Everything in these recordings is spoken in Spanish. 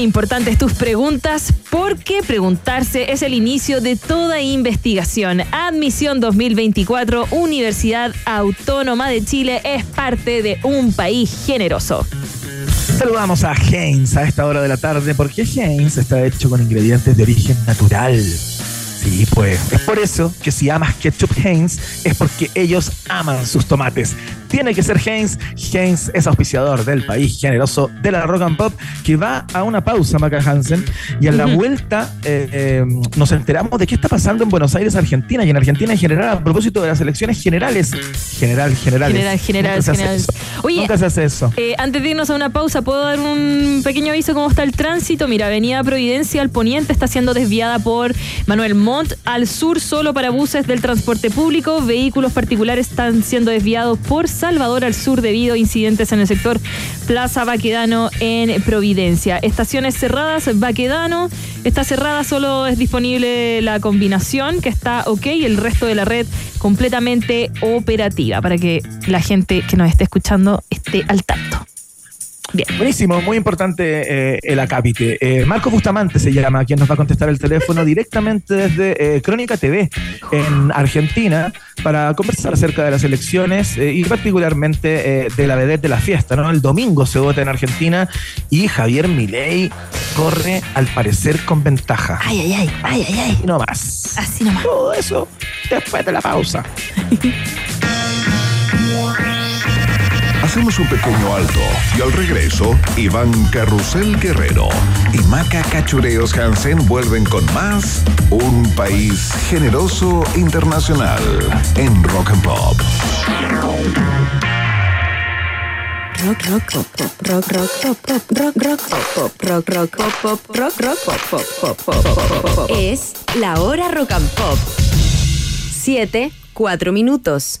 importantes tus preguntas porque preguntarse es el inicio de toda investigación. Admisión 2024, Universidad Autónoma de Chile es parte de un país generoso. Saludamos a Heinz a esta hora de la tarde porque Heinz está hecho con ingredientes de origen natural Sí, pues es por eso que si amas ketchup Heinz es porque ellos aman sus tomates. Tiene que ser Heinz. Heinz es auspiciador del país generoso de la rock and pop que va a una pausa, Maca Hansen. Y a la vuelta eh, eh, nos enteramos de qué está pasando en Buenos Aires, Argentina y en Argentina en general a propósito de las elecciones generales. General, generales. General, general, general. Oye, Nunca se hace eso. Eh, antes de irnos a una pausa, ¿puedo dar un pequeño aviso cómo está el tránsito? Mira, Avenida Providencia al poniente está siendo desviada por Manuel Montt al sur solo para buses del transporte público. Vehículos particulares están siendo desviados por Salvador al sur debido a incidentes en el sector Plaza Baquedano en Providencia. Estaciones cerradas, Baquedano está cerrada, solo es disponible la combinación que está ok, el resto de la red completamente operativa para que la gente que nos esté escuchando esté al tanto. Bien. Buenísimo, muy importante eh, el acápite. Eh, Marco Bustamante se llama, quien nos va a contestar el teléfono directamente desde eh, Crónica TV en Argentina para conversar acerca de las elecciones y particularmente de la vedette de la fiesta. ¿no? El domingo se vota en Argentina y Javier Milei corre al parecer con ventaja. Ay, ay, ay, ay, ay, ay. No más. Así nomás. Todo eso después de la pausa. Hacemos un pequeño alto y al regreso, Iván Carrusel Guerrero y Maca Cachureos Hansen vuelven con más Un País Generoso Internacional en Rock and Pop. Rock, rock, pop, rock, rock, pop, pop, rock, rock, pop, rock, rock, pop, pop, rock, rock, pop, pop, pop, pop, pop. Es la hora rock and pop. Siete, cuatro minutos.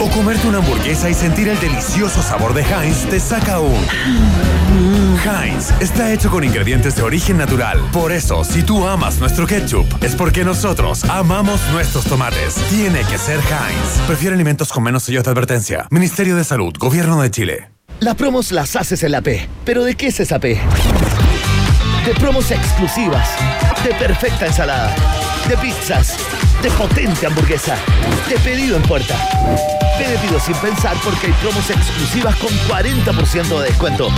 O comerte una hamburguesa y sentir el delicioso sabor de Heinz te saca un. Heinz está hecho con ingredientes de origen natural. Por eso, si tú amas nuestro ketchup, es porque nosotros amamos nuestros tomates. Tiene que ser Heinz. Prefiere alimentos con menos sellos de advertencia. Ministerio de Salud, Gobierno de Chile. Las promos las haces en la P. ¿Pero de qué es esa P? De promos exclusivas, de perfecta ensalada, de pizzas, de potente hamburguesa, de pedido en puerta. Pedido sin pensar porque hay promos exclusivas con 40% de descuento.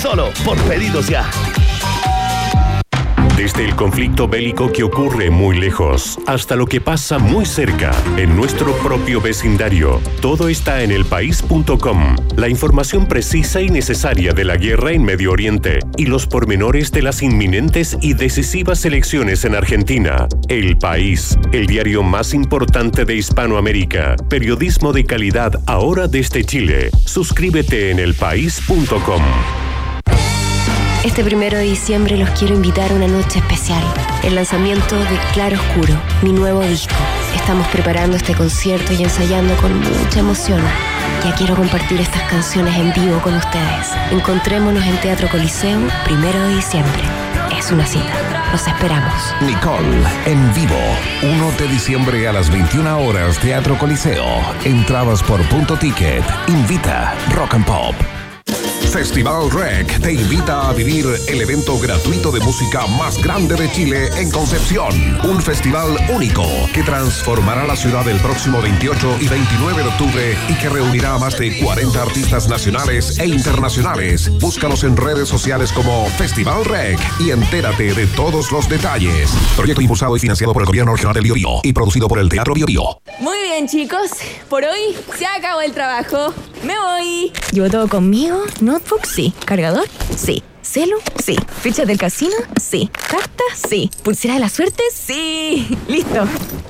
Solo por pedidos ya. Desde el conflicto bélico que ocurre muy lejos hasta lo que pasa muy cerca, en nuestro propio vecindario, todo está en elpaís.com. La información precisa y necesaria de la guerra en Medio Oriente y los pormenores de las inminentes y decisivas elecciones en Argentina. El País, el diario más importante de Hispanoamérica. Periodismo de calidad ahora desde Chile. Suscríbete en elpaís.com. Este primero de diciembre los quiero invitar a una noche especial, el lanzamiento de Claro Oscuro, mi nuevo disco. Estamos preparando este concierto y ensayando con mucha emoción. Ya quiero compartir estas canciones en vivo con ustedes. Encontrémonos en Teatro Coliseo, primero de diciembre. Es una cita. Los esperamos. Nicole, en vivo. 1 de diciembre a las 21 horas, Teatro Coliseo. Entradas por punto ticket. Invita Rock and Pop. Festival Rec te invita a vivir el evento gratuito de música más grande de Chile en Concepción. Un festival único que transformará la ciudad el próximo 28 y 29 de octubre y que reunirá a más de 40 artistas nacionales e internacionales. Búscanos en redes sociales como Festival Rec y entérate de todos los detalles. Proyecto impulsado y financiado por el Gobierno Regional del Biobío y producido por el Teatro Biobío. Muy bien, chicos. Por hoy se acabó el trabajo. Me voy. ¿Llevo todo conmigo? ¿Notebook? Sí. ¿Cargador? Sí. ¿Celu? Sí. ¿Ficha del casino? Sí. ¿Carta? Sí. ¿Pulsera de la suerte? Sí. Listo.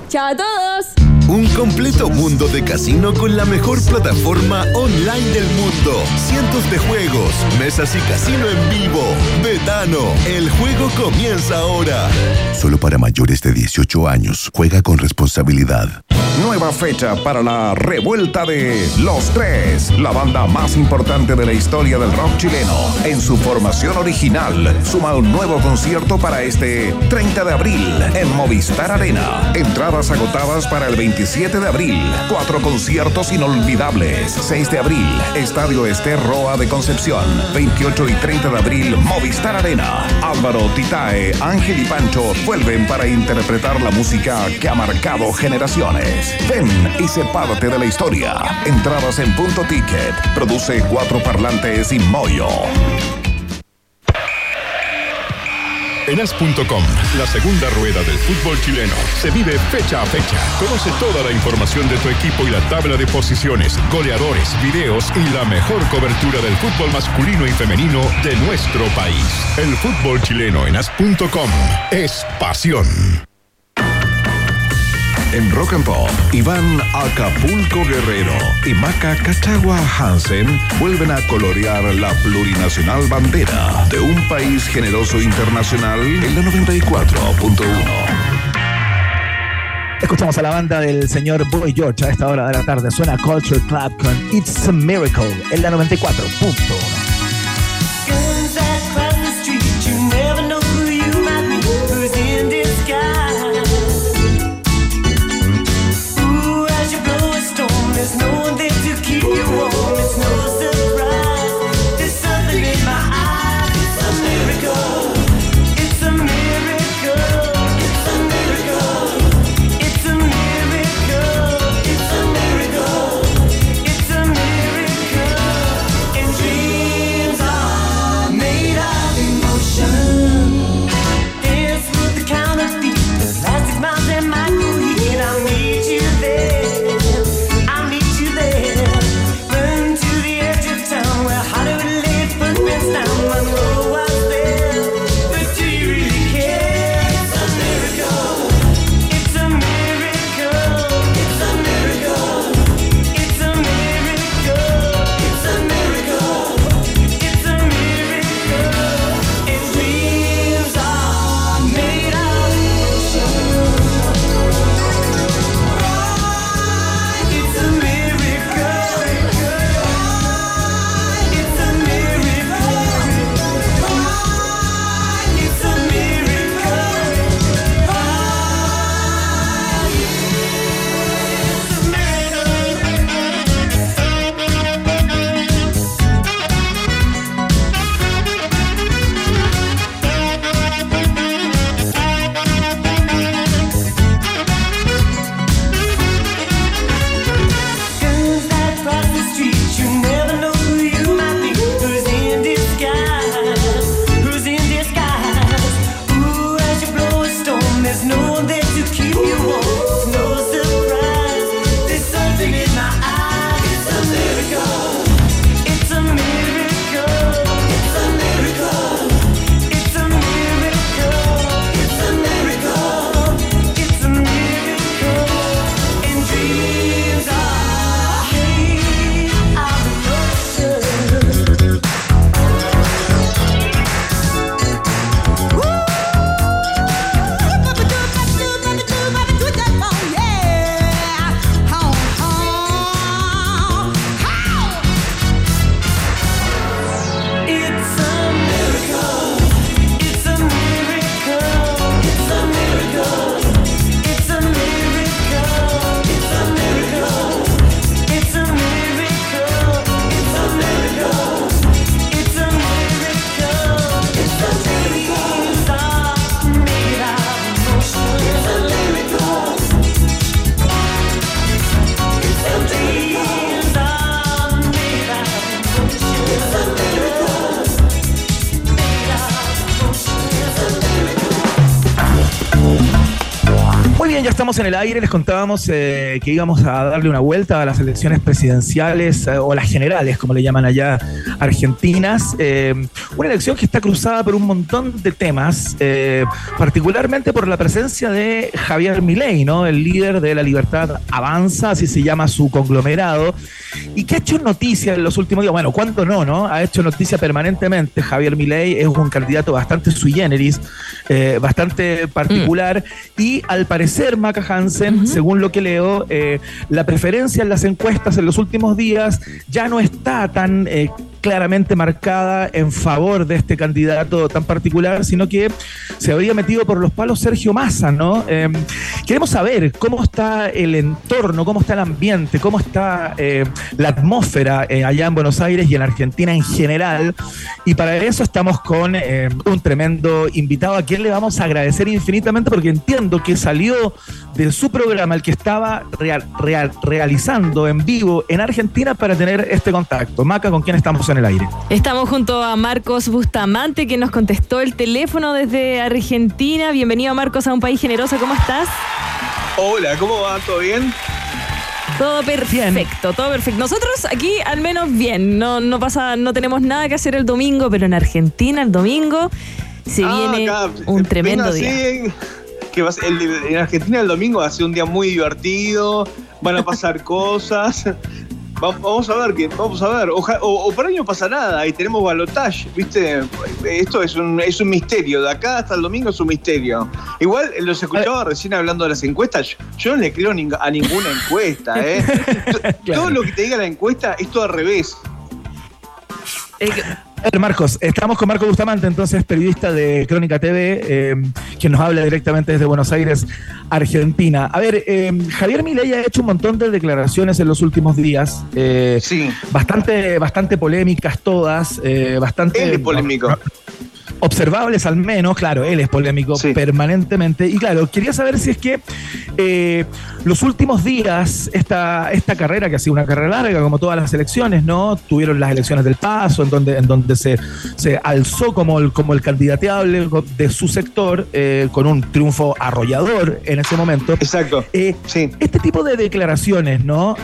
¡Chao a todos! Un completo mundo de casino con la mejor plataforma online del mundo. Cientos de juegos, mesas y casino en vivo. Betano, el juego comienza ahora. Solo para mayores de 18 años. Juega con responsabilidad. nueva fecha para la revuelta de Los Tres, la banda más importante de la historia del rock chileno. En su formación original, suma un nuevo concierto para este 30 de abril en Movistar Arena. Entradas agotadas para el 27 de abril. Cuatro conciertos inolvidables. 6 de abril, Estadio Ester Roa de Concepción. 28 y 30 de abril, Movistar Arena. Álvaro, Titae, Ángel y Pancho vuelven para interpretar la música que ha marcado generaciones. Ven y sé parte de la historia. Entradas en punto ticket. Produce cuatro parlantes y Moyo. En as.com, la segunda rueda del fútbol chileno, se vive fecha a fecha. Conoce toda la información de tu equipo y la tabla de posiciones, goleadores, videos y la mejor cobertura del fútbol masculino y femenino de nuestro país. El fútbol chileno en as.com es pasión. En Rock and Pop, Iván Acapulco Guerrero y Maca Cachagua Hansen vuelven a colorear la plurinacional bandera de un país generoso internacional en la 94.1. Escuchamos a la banda del señor Boy George a esta hora de la tarde. Suena Culture Club con It's a Miracle en la 94.1. estamos en el aire, les contábamos eh, que íbamos a darle una vuelta a las elecciones presidenciales eh, o las generales, como le llaman allá, argentinas. Eh, una elección que está cruzada por un montón de temas, particularmente por la presencia de Javier Milei, ¿no? El líder de la Libertad Avanza, así se llama su conglomerado, y que ha hecho noticia en los últimos días. Bueno, ¿cuánto no, no? Ha hecho noticia permanentemente. Javier Milei es un candidato bastante sui generis, bastante particular, y al parecer Maca Hansen, según lo que leo, eh, la preferencia en las encuestas en los últimos días ya no está tan eh, claramente marcada en favor de este candidato tan particular, sino que se habría metido por los palos Sergio Massa, ¿no? Em, queremos saber cómo está el entorno, cómo está el ambiente, cómo está eh, la atmósfera eh, allá en Buenos Aires y en Argentina en general. Y para eso estamos con em, un tremendo invitado a quien le vamos a agradecer infinitamente porque entiendo que salió de su programa, el que estaba real, real, realizando en vivo en Argentina para tener este contacto. Maca, ¿con quién estamos en el aire. Estamos junto a Marcos Bustamante, que nos contestó el teléfono desde Argentina. Bienvenido, Marcos, a un país generoso. ¿Cómo estás? Hola, ¿cómo va? ¿Todo bien? Todo perfecto, todo perfecto. Nosotros aquí al menos bien, no, no pasa, no tenemos nada que hacer el domingo, pero en Argentina el domingo se ah, viene un tremendo día. que en Argentina el domingo va a ser un día muy divertido, van a pasar cosas. Vamos a ver, que, vamos a ver. o, por ahí no pasa nada y tenemos balotage, ¿viste? Esto es un, es un misterio. De acá hasta el domingo es un misterio. Igual eh, los escuchaba recién hablando de las encuestas. Yo, no le creo a ninguna encuesta, ¿eh? Todo lo que te diga la encuesta es todo al revés. Marcos, estamos con Marco Bustamante, entonces periodista de Crónica TV, eh, quien nos habla directamente desde Buenos Aires, Argentina. A ver, eh, Javier Milei ha hecho un montón de declaraciones en los últimos días. Eh, sí. Bastante, bastante polémicas todas, bastante. polémico observables al menos, claro, él es polémico permanentemente. Y claro, quería saber si es que eh, los últimos días, esta, esta carrera, que ha sido una carrera larga, como todas las elecciones, ¿no? Tuvieron las elecciones del paso, en donde, en donde se, se alzó como el, como el candidateable de su sector, eh, con un triunfo arrollador en ese momento. Exacto. Eh, sí. Este tipo de declaraciones, ¿no?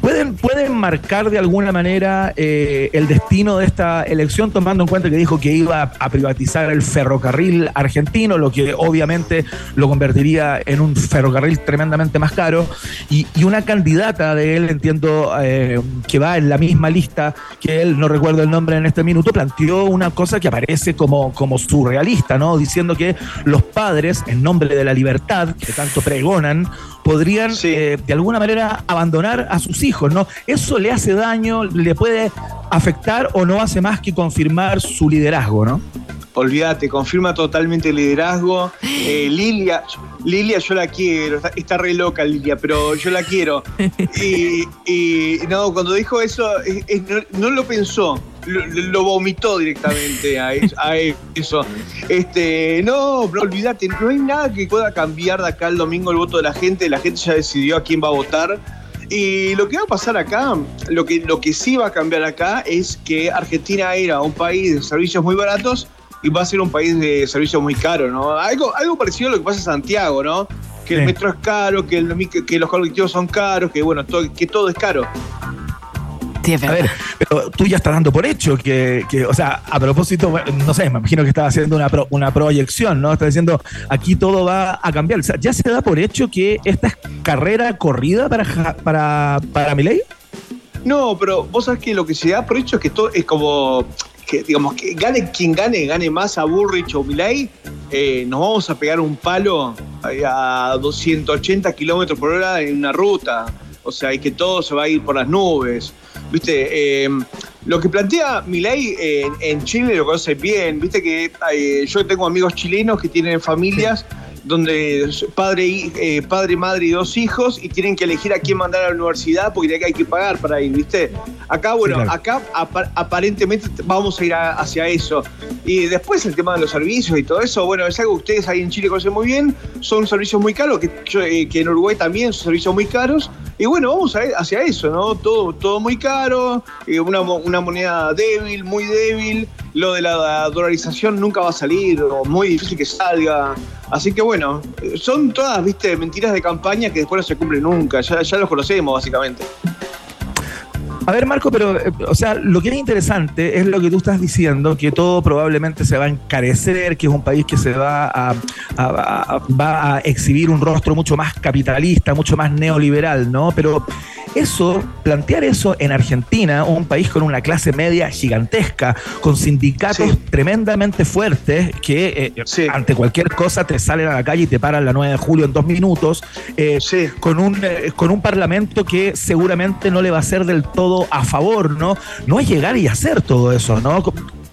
pueden, pueden marcar de alguna manera el destino de esta elección, tomando en cuenta que dijo que iba a, privatizar el ferrocarril argentino, lo que obviamente lo convertiría en un ferrocarril tremendamente más caro. Y, una candidata de él, entiendo eh, que va en la misma lista que él, no recuerdo el nombre en este minuto, planteó una cosa que aparece como, como surrealista, ¿no? Diciendo que los padres, en nombre de la libertad que tanto pregonan, podrían eh, de alguna manera abandonar a sus hijos, ¿no? Eso le hace daño, le puede afectar o no hace más que confirmar su liderazgo, ¿no? Olvídate, confirma totalmente el liderazgo. Eh, Lilia, Lilia yo la quiero, está, re loca Lilia, pero yo la quiero. Y, no, cuando dijo eso, no, lo pensó, lo, vomitó directamente a, eso. Este, no, pero olvídate, no hay nada que pueda cambiar de acá el domingo el voto de la gente, la gente ya decidió a quién va a votar. Y lo que va a pasar acá, lo que, lo que sí va a cambiar acá es que Argentina era un país de servicios muy baratos y va a ser un país de servicios muy caros, ¿no? Algo, algo parecido a lo que pasa en Santiago, ¿no? Que el metro es caro, que, que los colectivos son caros, que bueno, todo, que todo es caro. A ver, pero tú ya estás dando por hecho que, o sea, a propósito, no sé, me imagino que estás haciendo una, una proyección, ¿no? Estás diciendo, aquí todo va a cambiar. O sea, ¿ya se da por hecho que esta es carrera corrida para, para, para Milei? No, pero vos sabés que lo que se da por hecho es que todo es como que digamos que gane quien gane, gane más a Burrich o Milay, eh, nos vamos a pegar un palo a 280 kilómetros por hora en una ruta. O sea, y que todo se va a ir por las nubes. ¿Viste? Eh, lo que plantea Milay en, Chile lo conoce bien. Viste que eh, yo tengo amigos chilenos que tienen familias donde padre, eh, padre, madre y dos hijos y tienen que elegir a quién mandar a la universidad porque hay que pagar para ir, ¿viste? Acá, bueno, acá aparentemente vamos a ir hacia eso. Y después el tema de los servicios y todo eso, bueno, es algo que ustedes ahí en Chile conocen muy bien, son servicios muy caros, que, eh, que en Uruguay también son servicios muy caros. Y bueno, vamos a ir hacia eso, ¿no? Todo, todo muy caro, eh, una, una moneda débil, muy débil, lo de la dolarización nunca va a salir, o muy difícil que salga. Así que bueno, son todas, viste, mentiras de campaña que después no se cumplen nunca, ya, ya los conocemos básicamente. A ver, Marco, pero, eh, o sea, lo que es interesante es lo que tú estás diciendo, que todo probablemente se va a encarecer, que es un país que se va a, va a exhibir un rostro mucho más capitalista, mucho más neoliberal, ¿no? Pero eso, plantear eso en Argentina, un país con una clase media gigantesca, con sindicatos tremendamente fuertes que eh, ante cualquier cosa te salen a la calle y te paran la 9 de julio en dos minutos, eh, con, un, eh, con un parlamento que seguramente no le va a ser del todo a favor, ¿no? No es llegar y hacer todo eso, ¿no?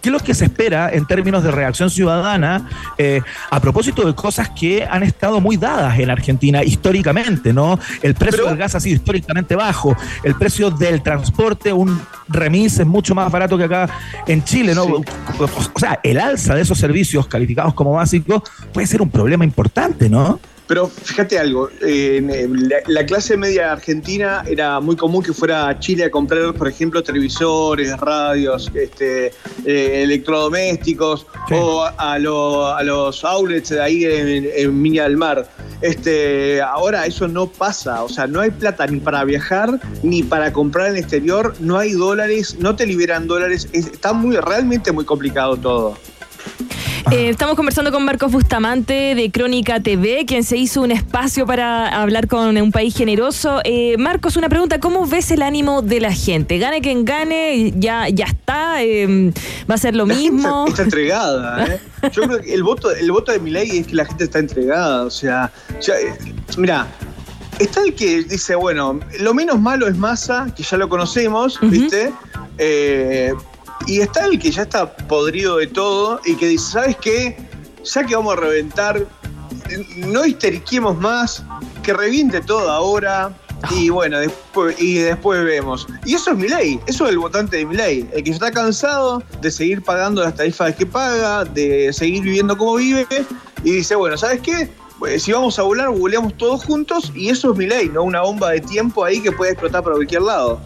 ¿Qué es lo que se espera en términos de reacción ciudadana eh, a propósito de cosas que han estado muy dadas en Argentina históricamente, ¿no? El precio del gas ha sido históricamente bajo, el precio del transporte, un remis es mucho más barato que acá en Chile, ¿no? O sea, el alza de esos servicios calificados como básicos puede ser un problema importante, ¿no? Pero fíjate algo, eh, la, clase media argentina era muy común que fuera a Chile a comprar, por ejemplo, televisores, radios, este, eh, electrodomésticos o a, los outlets de ahí en, en Miña del Mar. Este, ahora eso no pasa, o sea, no hay plata ni para viajar ni para comprar en el exterior, no hay dólares, no te liberan dólares, está muy realmente muy complicado todo. Eh, estamos conversando con Marcos Bustamante de Crónica TV, quien se hizo un espacio para hablar con un país generoso. Eh, Marcos, una pregunta, ¿cómo ves el ánimo de la gente? Gane quien gane, ya, ya está, em, va a ser lo mismo. Está, entregada, ¿eh? Yo creo que el voto, el voto de mi ley es que la gente está entregada, o sea, mira, está el que dice, bueno, lo menos malo es masa, que ya lo conocemos, ¿viste? Eh, y está el que ya está podrido de todo y que dice, ¿sabes qué? Ya que vamos a reventar, no histeriquemos más, que reviente todo ahora. Y bueno, después, y después vemos. Y eso es mi ley, eso es el votante de mi ley, el que está cansado de seguir pagando las tarifas que paga, de seguir viviendo como vive, y dice, bueno, ¿sabes qué? Pues, si vamos a volar, voleamos todos juntos, y eso es mi ley, no una bomba de tiempo ahí que puede explotar para cualquier lado.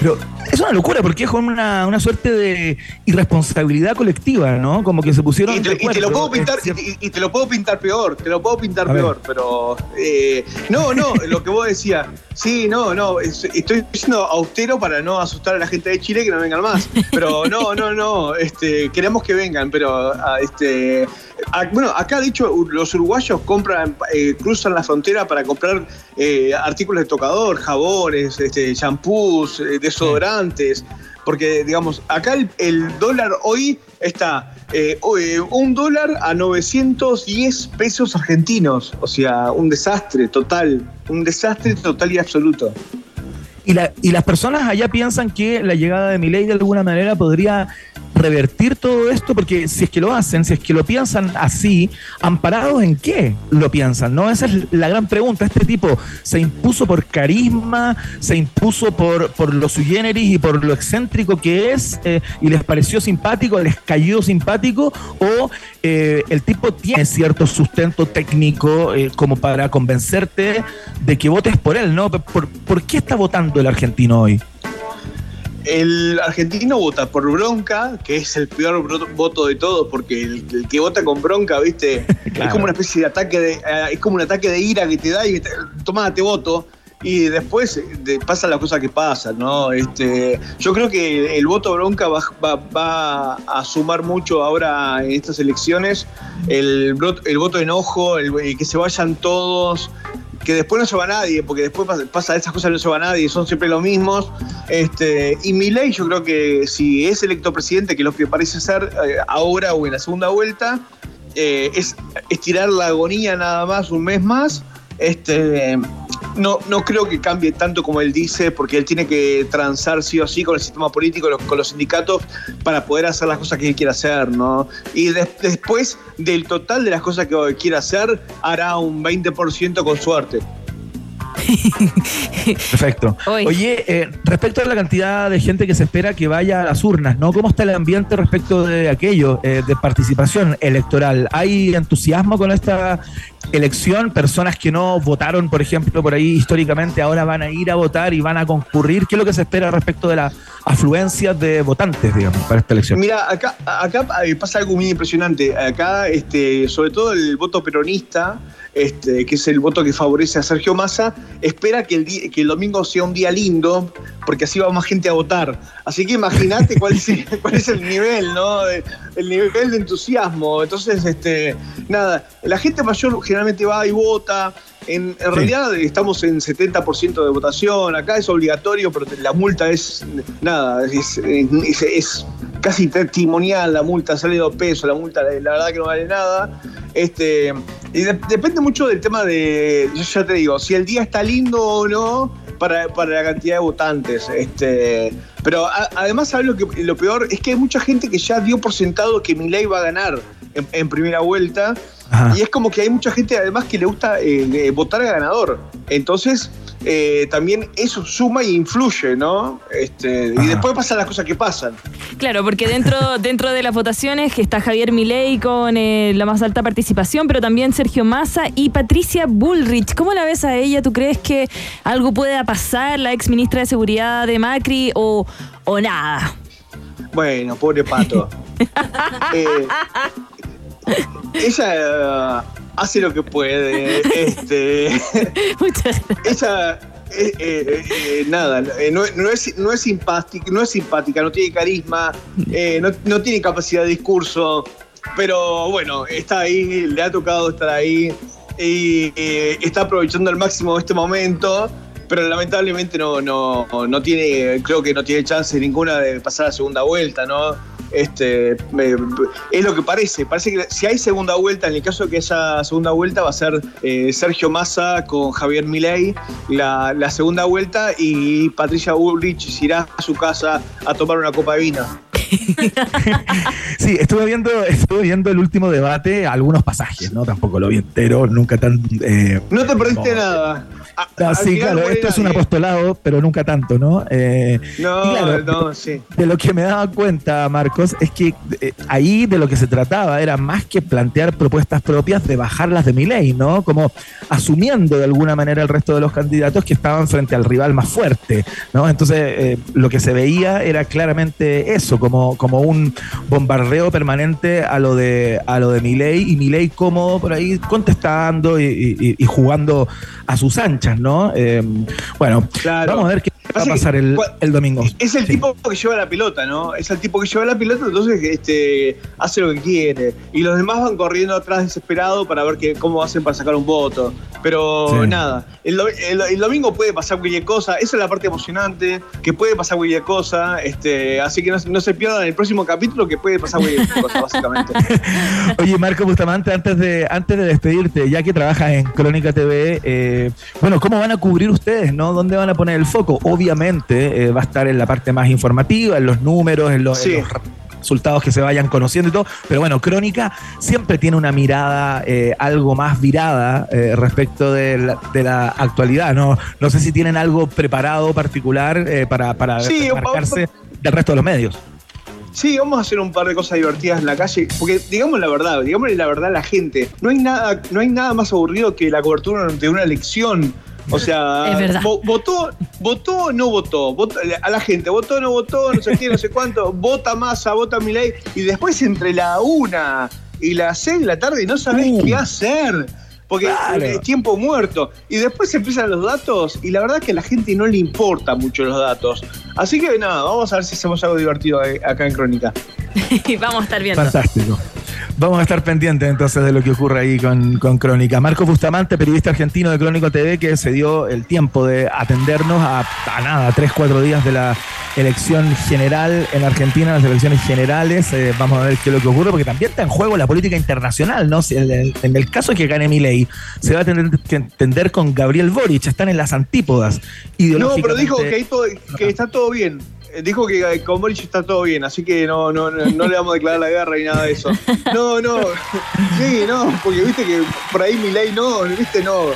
Pero es una locura porque es una, una suerte de irresponsabilidad colectiva, ¿no? Como que se pusieron. Y te, y te lo puedo pintar, y, te lo puedo pintar peor, te lo puedo pintar peor, pero. Eh, no, no, lo que vos decías. Sí, no, no, estoy siendo austero para no asustar a la gente de Chile que no vengan más. Pero no, no, no, este, queremos que vengan, pero ah, este, bueno, acá de hecho los uruguayos compran, eh, cruzan la frontera para comprar eh, artículos de tocador, jabones, este, shampoos, eh, desodorantes, porque digamos, acá el, dólar hoy está un dólar a 910 pesos argentinos, o sea, un desastre total, un desastre total y absoluto. Y, y las personas allá piensan que la llegada de Milei de alguna manera podría revertir todo esto, porque si es que lo hacen, si es que lo piensan así, ¿amparados en qué lo piensan? ¿no? Esa es la gran pregunta. Este tipo se impuso por carisma, se impuso por, por lo sui generis y por lo excéntrico que es, eh, y les pareció simpático, les cayó simpático, o eh, el tipo tiene cierto sustento técnico eh, como para convencerte de que votes por él, ¿no? ¿Por, ¿Por qué está votando el argentino hoy? El argentino vota por bronca, que es el peor voto de todos, porque el, que vota con bronca, viste, es como una especie de ataque de, eh, es como un ataque de ira que te da y te, toma, te voto. Y después eh, pasa la cosa que pasa, ¿no? Este, yo creo que el voto bronca va, va, a sumar mucho ahora en estas elecciones. El, el voto de enojo, el que se vayan todos, que después no se va nadie, porque después pasa, esas cosas no se va nadie, son siempre los mismos. Este, y ley yo creo que si es electo presidente, que lo que parece ser eh, ahora o en la segunda vuelta, eh, es estirar la agonía nada más un mes más. Este, no, no creo que cambie tanto como él dice, porque él tiene que transar sí o sí con el sistema político, con los sindicatos, para poder hacer las cosas que él quiere hacer, ¿no? Y después del total de las cosas que quiere hacer, hará un 20% con suerte. Perfecto. Oye, eh, respecto a la cantidad de gente que se espera que vaya a las urnas, ¿no? ¿Cómo está el ambiente respecto de aquello, eh, de participación electoral? ¿Hay entusiasmo con esta elección? Personas que no votaron, por ejemplo, por ahí históricamente, ahora van a ir a votar y van a concurrir. ¿Qué es lo que se espera respecto de la afluencia de votantes, digamos, para esta elección? Mira, acá, acá pasa algo muy impresionante. Acá, este, sobre todo el voto peronista, este, que es el voto que favorece a Sergio Massa, espera que el, que el domingo sea un día lindo, porque así va más gente a votar. Así que imagínate cuál es, el- cuál es el nivel, ¿no? El nivel de entusiasmo. Entonces, este, nada, la gente mayor generalmente va y vota. En, en realidad estamos en 70% de votación, acá es obligatorio, pero la multa es nada, es, es- es casi testimonial, la multa sale dos pesos, la multa la verdad que no vale nada. Este, y de- depende mucho del tema de, yo ya te digo, si el día está lindo o no para, para la cantidad de votantes. Este, pero a- además, ¿sabes lo, que, lo peor? Es que hay mucha gente que ya dio por sentado que Milei va a ganar en, en primera vuelta. Ajá. Y es como que hay mucha gente además que le gusta eh, eh, votar a ganador. Entonces, eh, también eso suma e influye, ¿no? Este, y después pasan las cosas que pasan. Claro, porque dentro, dentro de las votaciones que está Javier Milei con eh, la más alta participación, pero también Sergio Massa y Patricia Bullrich. ¿Cómo la ves a ella? ¿Tú crees que algo pueda pasar, la ex ministra de Seguridad de Macri, o, o nada? Bueno, pobre pato. Eh, ella eh, hace lo que puede. Este, ella. eh, eh, eh, nada, no, no es, no, es simpática, no es simpática, no tiene carisma, no, no tiene capacidad de discurso, pero bueno, está ahí, le ha tocado estar ahí y eh, está aprovechando al máximo este momento, pero lamentablemente no, no, no tiene, creo que no tiene chance ninguna de pasar a segunda vuelta, ¿no? Este, me- es lo que parece. Parece que si hay segunda vuelta, en el caso de que haya segunda vuelta, va a ser eh, Sergio Massa con Javier Milei la, la segunda vuelta y Patricia Bullrich irá a su casa a tomar una copa de vino. Sí, estuve viendo, estuve viendo el último debate, algunos pasajes, ¿no? Tampoco lo vi entero, nunca tan. eh, No te perdiste No. nada. A- al sí, final claro, esto es un apostolado, pero nunca tanto, ¿no? Eh, No, claro, no, sí. de lo que me daba cuenta, Marcos, es que eh, ahí de lo que se trataba era más que plantear propuestas propias de bajarlas de mi ley, ¿no? Como asumiendo de alguna manera el resto de los candidatos que estaban frente al rival más fuerte, ¿no? Entonces, eh, lo que se veía era claramente eso, como, como un bombardeo permanente a lo de a lo de Milei y Milei cómodo por ahí contestando y, y- y jugando a sus anchas, ¿no? Eh, bueno, Claro. vamos a ver qué va a pasar el, el domingo. Es el Sí. tipo que lleva la pelota, ¿no? Es el tipo que lleva la pelota, entonces este, hace lo que quiere. Y los demás van corriendo atrás desesperados para ver que, cómo hacen para sacar un voto. Pero Sí. nada, el, el- el domingo puede pasar cualquier cosa. Esa es la parte emocionante, que puede pasar cualquier cosa. Este, así que no, se- no se pierdan el próximo capítulo, que puede pasar cualquier cosa, básicamente. Oye, Marco Bustamante, antes de, antes de despedirte, ya que trabajas en Crónica TV, eh, bueno, ¿cómo van a cubrir ustedes, no? ¿Dónde van a poner el foco? Obviamente eh, va a estar en la parte más informativa, en los números, en los, en Sí. los resultados que se vayan conociendo y todo, pero bueno, Crónica siempre tiene una mirada eh, algo más virada eh, respecto de la, de la actualidad, ¿no? No sé si tienen algo preparado particular eh, para, para Sí, marcarse del resto de los medios. Sí, vamos a hacer un par de cosas divertidas en la calle, porque digamos la verdad, digámosle la verdad a la gente. No hay nada, no hay nada más aburrido que la cobertura de una elección. O sea, Es vo- votó, votó o no votó, Votó- a la gente, votó o no votó, no sé qué, no sé cuánto, vota Massa, vota Milei, y después entre la una y las seis de la tarde no sabés Uh. qué hacer. Porque Claro. es tiempo muerto. Y después empiezan los datos y la verdad que a la gente no le importa mucho los datos. Así que nada, vamos a ver si hacemos algo divertido eh, acá en Crónica. Vamos a estar viendo. Fantástico. Vamos a estar pendientes entonces de lo que ocurre ahí con, con Crónica. Marco Bustamante, periodista argentino de Crónico TV, que se dio el tiempo de atendernos a, a nada, tres, cuatro días de la elección general en Argentina, las elecciones generales. Eh, vamos a ver qué es lo que ocurre, porque también está en juego la política internacional, ¿no? Si en, el, en el caso de que gane Milei, se va a tener que entender con Gabriel Boric, están en las antípodas. No, pero dijo que, hay todo- que está todo bien. Eh, Dijo que eh, con Boric está todo bien, así que no, no, no, no le vamos a declarar la guerra ni nada de eso. No, no, sí, no, porque viste que por ahí mi ley no, viste, no.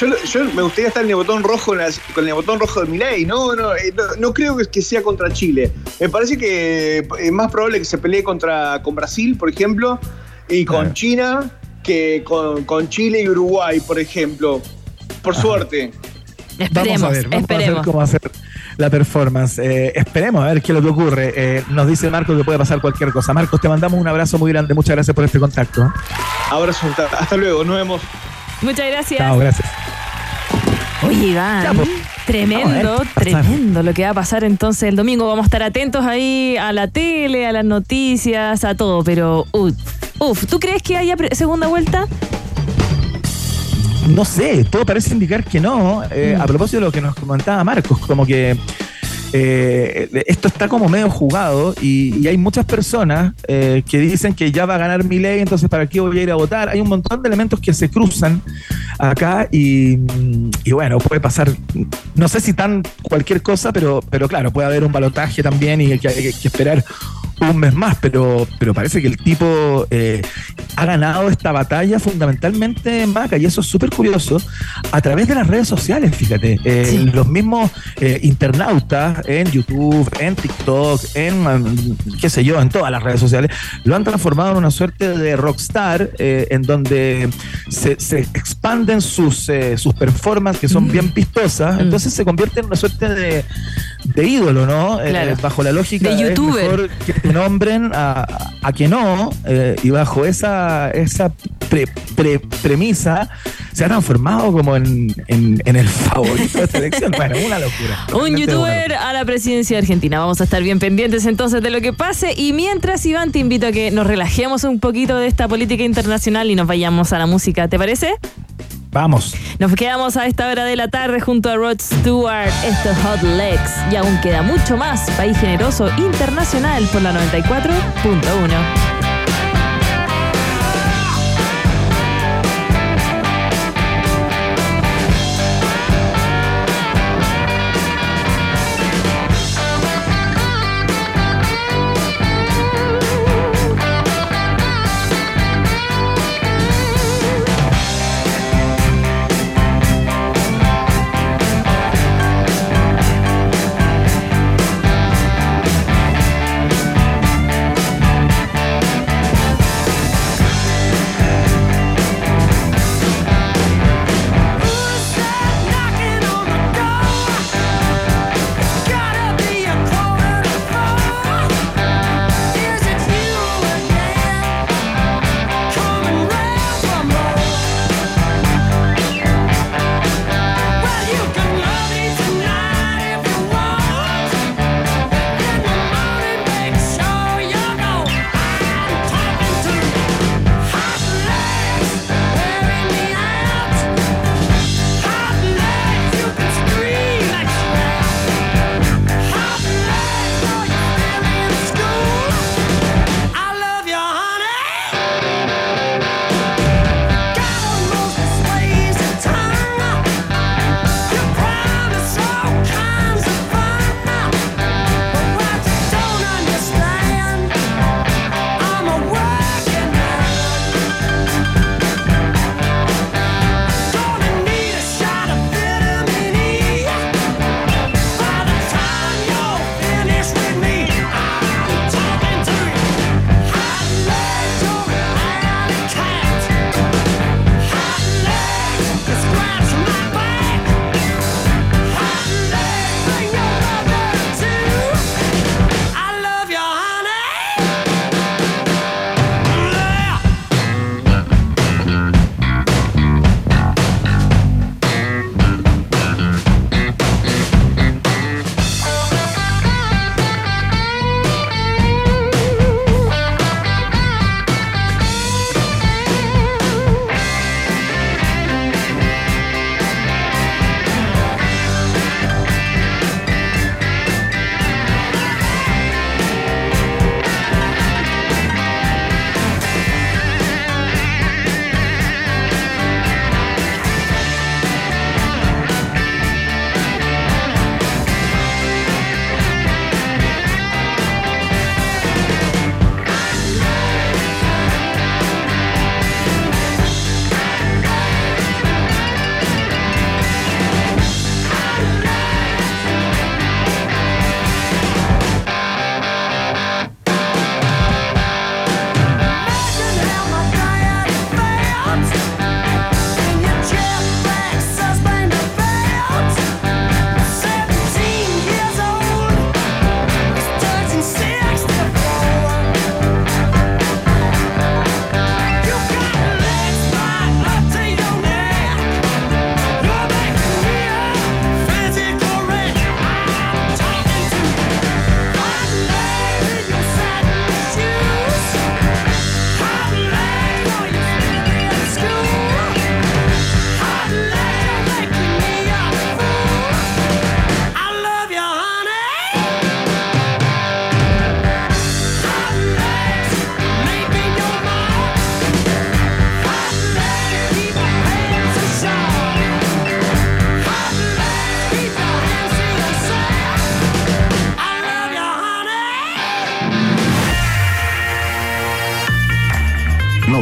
Yo, yo me gustaría estar en el botón rojo en las- con el botón rojo de mi ley. No, no, eh, no, no creo que, sea contra Chile. Me parece que es más probable que se pelee contra con Brasil, por ejemplo, y con Claro. China que con, con Chile y Uruguay, por ejemplo. Por suerte. Esperemos, vamos a ver, vamos a esperemos. ver cómo hacer la performance. Eh, esperemos a ver qué es lo que ocurre. Eh, nos dice Marcos que puede pasar cualquier cosa. Marcos, te mandamos un abrazo muy grande. Muchas gracias por este contacto. Abrazo, hasta- hasta luego, nos vemos. Muchas gracias. Chao, gracias. Oye, Iván. Ya, pues. Tremendo, a tremendo lo que va a pasar entonces el domingo. Vamos a estar atentos ahí a la tele, a las noticias, a todo. Pero, uf, uf, ¿tú crees que haya segunda vuelta? No sé, todo parece indicar que no. Eh, Mm. A propósito de lo que nos comentaba Marcos, como que eh, esto está como medio jugado y, y hay muchas personas eh, que dicen que ya va a ganar mi ley, entonces ¿para qué voy a ir a votar? Hay un montón de elementos que se cruzan acá y, y bueno, puede pasar, no sé si tan cualquier cosa, pero, pero claro, puede haber un balotaje también y que hay que, que esperar un mes más, pero, pero parece que el tipo eh, ha ganado esta batalla fundamentalmente en Maca y eso es súper curioso a través de las redes sociales, fíjate. Eh, Sí. Los mismos eh, internautas en YouTube, en TikTok, en qué sé yo, en todas las redes sociales, lo han transformado en una suerte de rockstar eh, en donde se, se expanden sus, eh, sus performances que son bien vistosas, Mm. entonces se convierte en una suerte de, de ídolo, ¿no? Eh, bajo la lógica De es youtuber. mejor que te nombren a, a que no, eh, y bajo esa, esa pre- pre- premisa se ha transformado como en, en- en el favorito de esta elección. Bueno, una locura. Un youtuber a la presidencia de Argentina. Vamos a estar bien pendientes entonces de lo que pase. Y mientras, Iván, te invito a que nos relajemos un poquito de esta política internacional y nos vayamos a la música. ¿Te parece? Vamos. Nos quedamos a esta hora de la tarde junto a Rod Stewart, esto es Hot Legs. Y aún queda mucho más. País Generoso Internacional por la 94.1.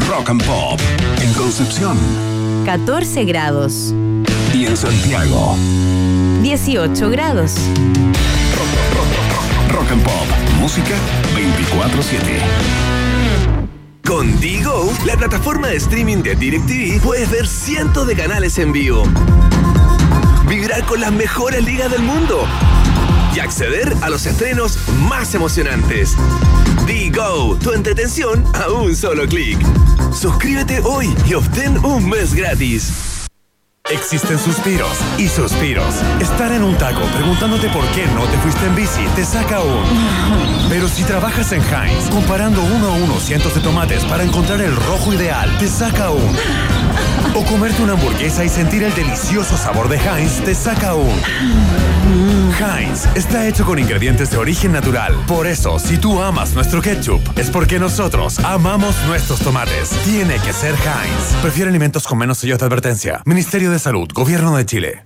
rock and pop. En Concepción 14 grados. y en Santiago. 18 grados. Rock and pop. Música 24-7. Con Digo, la plataforma de streaming de DirecTV, puedes ver cientos de canales en vivo. Vibrar con las mejores ligas del mundo. Y acceder a los estrenos más emocionantes. Digo, tu entretención a un solo clic. Suscríbete hoy y obtén un mes gratis. Existen suspiros y suspiros. Estar en un taco preguntándote por qué no te fuiste en bici te saca un. Pero si trabajas en Heinz, comparando uno a uno cientos de tomates para encontrar el rojo ideal, te saca un. O comerte una hamburguesa y sentir el delicioso sabor de Heinz te saca un. Heinz está hecho con ingredientes de origen natural. Por eso, si tú amas nuestro ketchup, es porque nosotros amamos nuestros tomates. Tiene que ser Heinz. Prefiere alimentos con menos sellos de advertencia. Ministerio de Salud, Gobierno de Chile.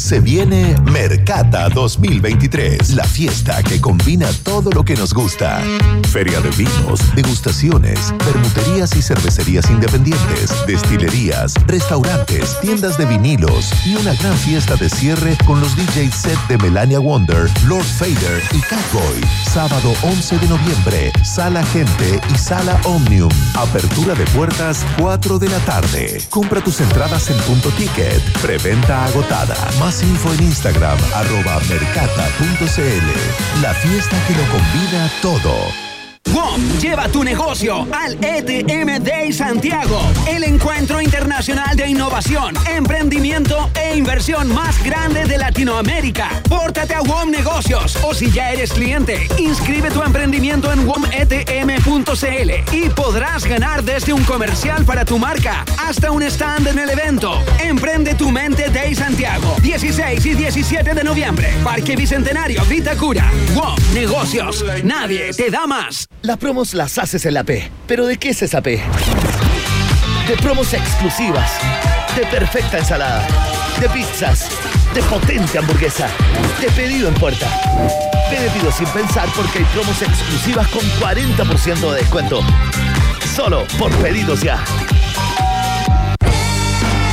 Se viene Mercata 2023, la fiesta que combina todo lo que nos gusta. Feria de vinos, degustaciones, permuterías y cervecerías independientes, destilerías, restaurantes, tiendas de vinilos y una gran fiesta de cierre con los DJ set de Melania Wonder, Lord Fader y Catboy. Sábado 11 de noviembre, Sala Gente y Sala Omnium. Apertura de puertas 4 de la tarde. Compra tus entradas en punto ticket. Preventa agotada. Info en Instagram, arroba mercata.cl. La fiesta que lo combina todo. WOM lleva tu negocio al ETM Day Santiago, el encuentro internacional de innovación, emprendimiento e inversión más grande de Latinoamérica. Pórtate a WOM Negocios o si ya eres cliente, inscribe tu emprendimiento en wometm.cl y podrás ganar desde un comercial para tu marca hasta un stand en el evento. Emprende tu mente Day Santiago, 16 y 17 de noviembre, Parque Bicentenario Vitacura. WOM Negocios, nadie te da más. Las promos las haces en la P. ¿Pero de qué es esa P? De promos exclusivas, de perfecta ensalada, de pizzas, de potente hamburguesa, de pedido en puerta. Pide pido sin pensar porque hay promos exclusivas con 40% de descuento. Solo por pedidos ya.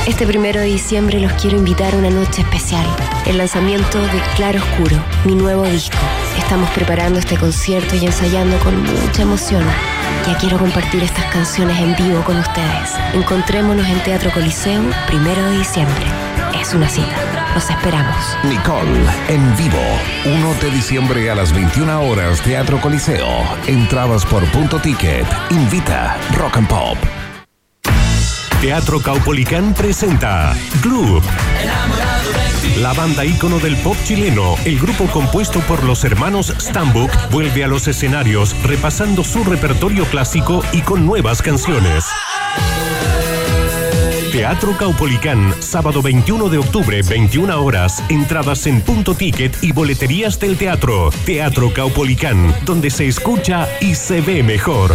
Este primero de diciembre los quiero invitar a una noche especial, el lanzamiento de Claro Oscuro, mi nuevo disco. Estamos preparando este concierto y ensayando con mucha emoción. Ya quiero compartir estas canciones en vivo con ustedes. Encontrémonos en Teatro Coliseo, primero de diciembre. Es una cita. Los esperamos. Nicole, en vivo. 1 de diciembre a las 21 horas, Teatro Coliseo. Entradas por punto ticket. Invita Rock and Pop. Teatro Caupolicán presenta Gloop. La banda ícono del pop chileno, el grupo compuesto por los hermanos Stambuk, vuelve a los escenarios repasando su repertorio clásico y con nuevas canciones. Teatro Caupolicán, sábado 21 de octubre, 21 horas. Entradas en punto ticket y boleterías del teatro. Teatro Caupolicán, donde se escucha y se ve mejor.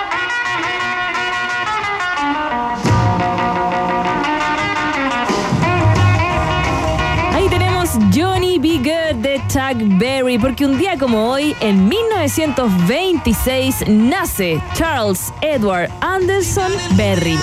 De Chuck Berry, porque un día como hoy, en 1926, nace Charles Edward Anderson Berry.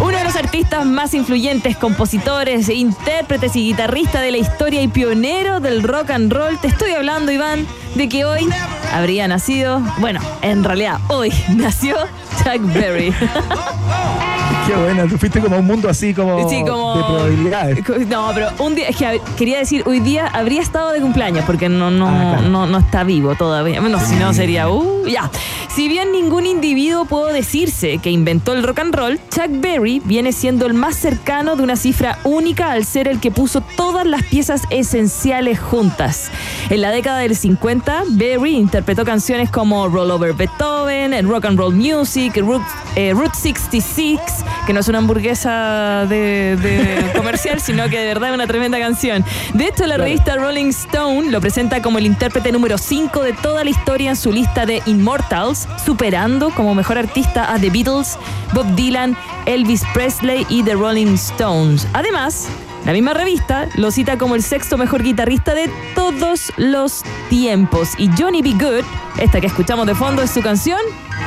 Uno de los artistas más influyentes, compositores, intérpretes y guitarristas de la historia y pionero del rock and roll. Te estoy hablando, Iván, de que hoy habría nacido, bueno, en realidad hoy nació Chuck Berry. Qué bueno, tú fuiste como un mundo así como, Sí, como- de probabilidades. No, pero un día, es que quería decir, hoy día habría estado de cumpleaños, porque no, no, Ah, claro. no, no está vivo todavía. Bueno, si no sería, uh, ya. Si bien ningún individuo pudo decirse que inventó el rock and roll, Chuck Berry viene siendo el más cercano de una cifra única al ser el que puso todas las piezas esenciales juntas. En la década del 50, Berry interpretó canciones como Roll Over Beethoven, Rock and Roll Music, Route, eh, Route 66, que no es una hamburguesa de, de comercial, sino que de verdad es una tremenda canción. De hecho, la revista Rolling Stone lo presenta como el intérprete número 5 de toda la historia en su lista de Immortals, superando como mejor artista a The Beatles, Bob Dylan, Elvis Presley y The Rolling Stones. Además, la misma revista lo cita como el sexto mejor guitarrista de todos los tiempos. Y Johnny B. Good, esta que escuchamos de fondo, es su canción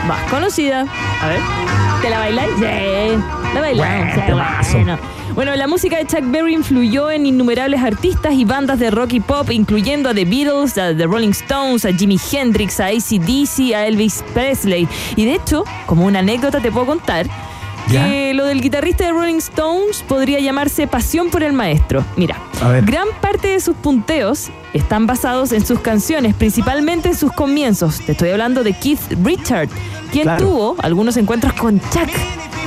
más conocida. A ver, ¿te la bailáis? Sí, la bailamos. Sí, bueno. Bueno, la música de Chuck Berry influyó en innumerables artistas y bandas de rock y pop, incluyendo a The Beatles, a The Rolling Stones, a Jimi Hendrix, a AC/DC, a Elvis Presley. Y de hecho, como una anécdota te puedo contar, que lo del guitarrista de Rolling Stones podría llamarse pasión por el maestro. Mira, gran parte de sus punteos están basados en sus canciones, principalmente en sus comienzos. Te estoy hablando de Keith Richard, quien Claro. tuvo algunos encuentros con Chuck,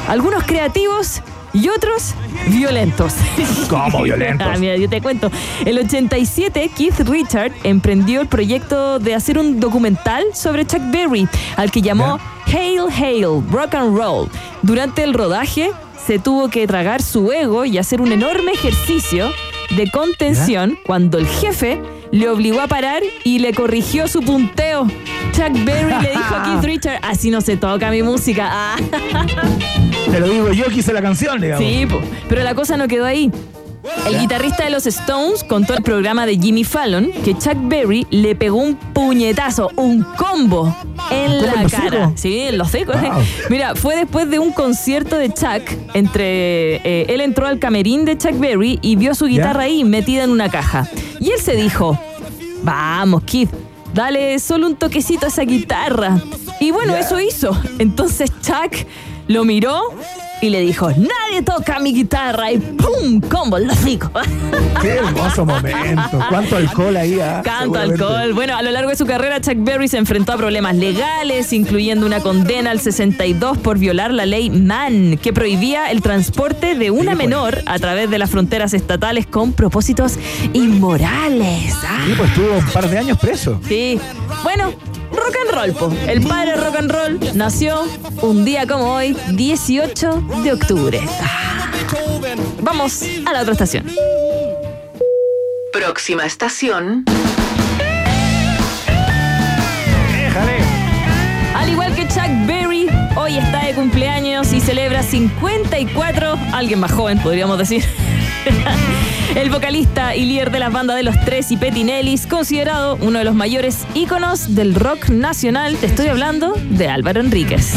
algunos creativos y otros violentos. ¿Cómo violentos? Ah, mira, yo te cuento. El 87, Keith Richard emprendió el proyecto de hacer un documental sobre Chuck Berry, al que llamó Hail Hail Rock and Roll. Durante el rodaje se tuvo que tragar su ego y hacer un enorme ejercicio de contención cuando el jefe le obligó a parar y le corrigió su punteo. Chuck Berry le dijo a Keith Richard, así no se toca mi música. Ah. Te lo digo yo que hice la canción, digamos. Sí, po. pero la cosa no quedó ahí. El guitarrista de los Stones contó el programa de Jimmy Fallon que Chuck Berry le pegó un puñetazo, un combo en ¿Combo la cara. Sí, en los secos. Wow. Mira, fue después de un concierto de Chuck, entre eh, él entró al camerín de Chuck Berry y vio su guitarra ahí metida en una caja. Y él se dijo, vamos, Keith, dale solo un toquecito a esa guitarra. Y bueno, eso hizo. Entonces Chuck lo miró y le dijo, nadie toca mi guitarra y ¡pum! Combo el hocico. Qué hermoso momento. ¿Cuánto alcohol ahí? ah? Canto alcohol. Bueno, a lo largo de su carrera, Chuck Berry se enfrentó a problemas legales, incluyendo una condena al 62 por violar la ley Mann, que prohibía el transporte de una menor a través de las fronteras estatales con propósitos inmorales. Ah, Sí, pues estuvo un par de años preso. sí. Bueno, rock and roll, po. El padre rock and roll nació un día como hoy, 18 de octubre. Ah. Vamos a la otra estación. Próxima estación. Al igual que Chuck Berry, hoy está de cumpleaños y celebra 54, alguien más joven podríamos decir. El vocalista y líder de las bandas de los Tres y Petinellis, considerado uno de los mayores íconos del rock nacional, te estoy hablando de Álvaro Enríquez.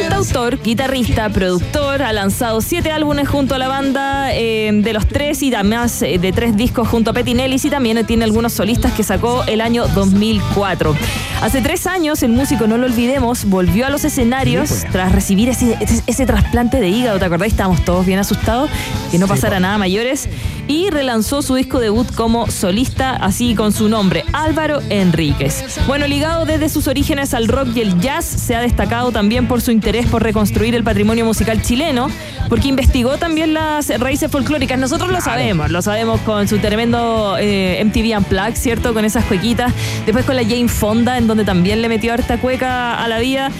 Cantautor, guitarrista, productor, ha lanzado siete álbumes junto a la banda eh, de los tres y además eh, de tres discos junto a Petinellis y también tiene algunos solistas que sacó el año 2004. Hace tres años el músico, no lo olvidemos, volvió a los escenarios tras recibir ese, ese- ese trasplante de hígado, ¿te acordáis? Estábamos todos bien asustados, que no pasara nada mayores, y relanzó su disco debut como solista, así con su nombre, Álvaro Enríquez. Bueno, ligado desde sus orígenes al rock y el jazz, se ha destacado también por su interés por reconstruir el patrimonio musical chileno, porque investigó también las raíces folclóricas. Nosotros lo sabemos, lo sabemos con su tremendo eh, MTV Unplugged, ¿cierto? Con esas cuequitas. Después con la Jane Fonda, en donde también le metió harta cueca a la vida.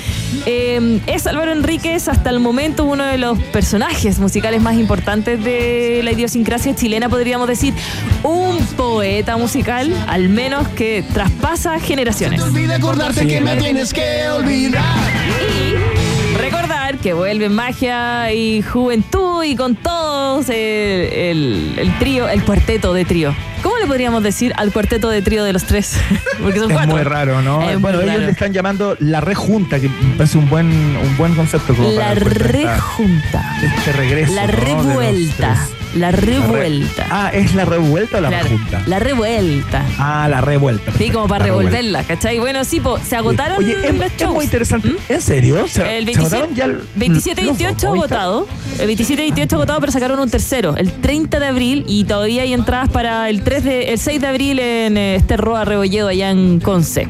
Eh, es Álvaro Enríquez hasta el momento uno de los personajes musicales más importantes de la idiosincrasia chilena chilena, podríamos decir, un poeta musical, al menos que traspasa generaciones. acordarte que me tienes que olvidar. Y recordar que vuelve magia y juventud y con todos eh, el, el trío, el cuarteto de trío. ¿Cómo le podríamos decir al cuarteto de trío de los tres? Porque son Es cuatro. muy raro, ¿no? Es bueno, ellos raro. le están llamando la rejunta, que me parece un buen, un buen concepto. Como La rejunta. Este regreso. La ¿no? de los revuelta. La re- revuelta. Ah, ¿es la revuelta o la Claro, rejunta? La revuelta. Ah, la revuelta. Sí, como para revolverla, ¿cachai? Bueno, sí, po, se agotaron Oye, es, los es shows. muy interesante. ¿En serio? ¿Se, El se 27, agotaron ya el- 27 los 28 dos? agotado. El 27 28 agotado, pero sacaron un tercero, el 30 de abril, y todavía hay entradas para el 3 de, el 6 de abril en eh, este Roa Rebolledo allá en Conce.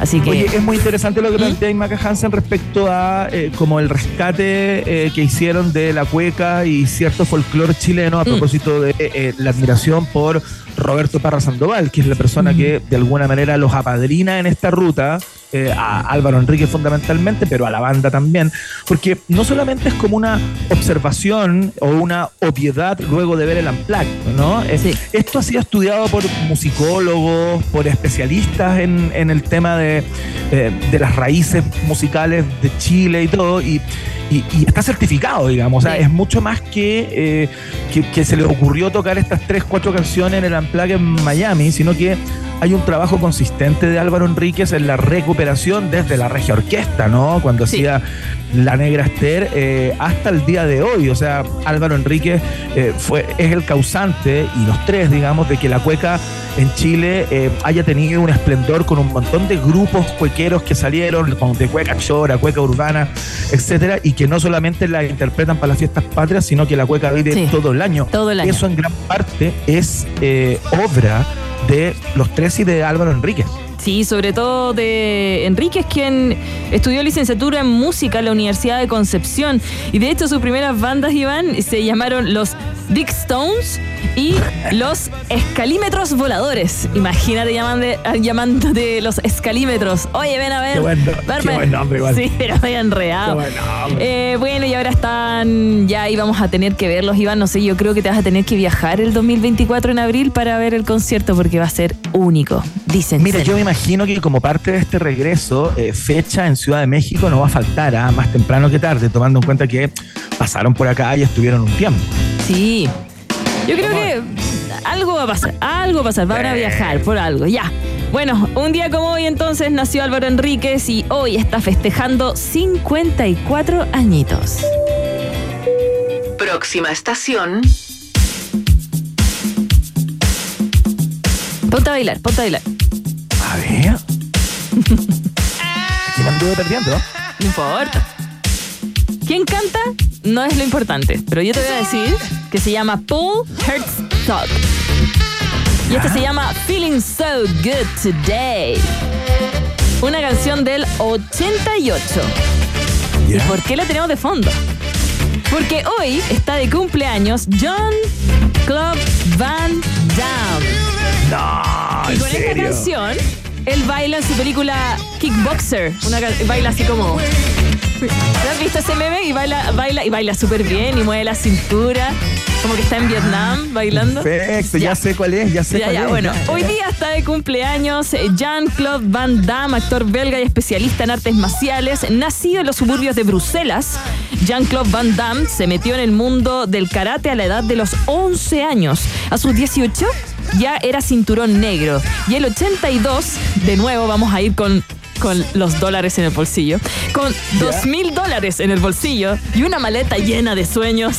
Así que. Oye, es muy interesante lo que plantea Maca Hansen respecto a eh, como el rescate eh, que hicieron de la cueca y cierto folclore chileno a Mm. propósito de eh, la admiración por Roberto Parra Sandoval, que es la persona Mm. que de alguna manera los apadrina en esta ruta, eh, a Álvaro Enrique fundamentalmente, pero a la banda también, porque no solamente es como una observación o una obviedad luego de ver el Unplugged, ¿no? Eh, Esto ha sido estudiado por musicólogos, por especialistas en, en el tema de, eh, de las raíces musicales de Chile y todo, y, y- y está certificado, digamos. O sea, es mucho más que, eh, que, que se le ocurrió tocar estas tres, cuatro canciones en el Unplugged en Miami, sino que hay un trabajo consistente de Álvaro Enríquez en la recuperación desde la regia orquesta, ¿no? Cuando hacía La Negra Esther eh, hasta el día de hoy. O sea, Álvaro Enríquez eh, fue, es el causante, y los tres, digamos, de que la cueca en Chile eh, haya tenido un esplendor con un montón de grupos cuequeros que salieron, de cueca chora, cueca urbana, etcétera, y que no solamente la interpretan para las fiestas patrias, sino que la cueca vive Sí. todo el año. Todo el año. Eso en gran parte es obra de los tres y de Álvaro Enríquez. Sí, sobre todo de Enrique, es quien estudió licenciatura en música en la Universidad de Concepción. Y de hecho, sus primeras bandas, Iván, se llamaron los Dick Stones y los Escalímetros Voladores. Imagínate llamando, llamándote los Escalímetros. Oye, ven a ver. Qué buen qué nombre igual. Sí, pero voy enredado. Qué buen nombre. Eh, bueno, y ahora están, ya íbamos a tener que verlos, Iván. No sé, yo creo que te vas a tener que viajar el 2024 en abril para ver el concierto porque va a ser único. Dicen. Mira, yo me imagino que como parte de este regreso, eh, fecha en Ciudad de México no va a faltar, ¿ah? más temprano que tarde, tomando en cuenta que pasaron por acá y estuvieron un tiempo. Sí. Yo creo que algo va a pasar, algo va a pasar, van a viajar por algo, ya. Bueno, un día como hoy entonces nació Álvaro Enríquez y hoy está festejando 54 añitos. Próxima estación. Ponte a bailar, ponte a bailar. A ver. Aquí me anduve perdiendo. No importa. ¿Quién canta? No es lo importante, pero yo te voy a decir que se llama Paul Hertzog. Y este se llama Feeling So Good Today. Una canción del 88. ¿Y por qué la tenemos de fondo? Porque hoy está de cumpleaños John Club Van Damme. No, y con esta canción, él baila en su película Kickboxer. Una, baila así como. ¿Lo has visto ese meme? Y baila, baila, y baila súper bien y mueve la cintura. Como que está en Vietnam bailando. Perfecto, ya, sé cuál es, ya sé Ya, cuál ya, es. bueno. Hoy día está de cumpleaños Jean-Claude Van Damme, actor belga y especialista en artes marciales. Nacido en los suburbios de Bruselas, Jean-Claude Van Damme se metió en el mundo del karate a la edad de los 11 años. A sus 18 ya era cinturón negro. Y el 82, de nuevo vamos a ir con con los dólares en el bolsillo, con dos mil dólares en el bolsillo y una maleta llena de sueños.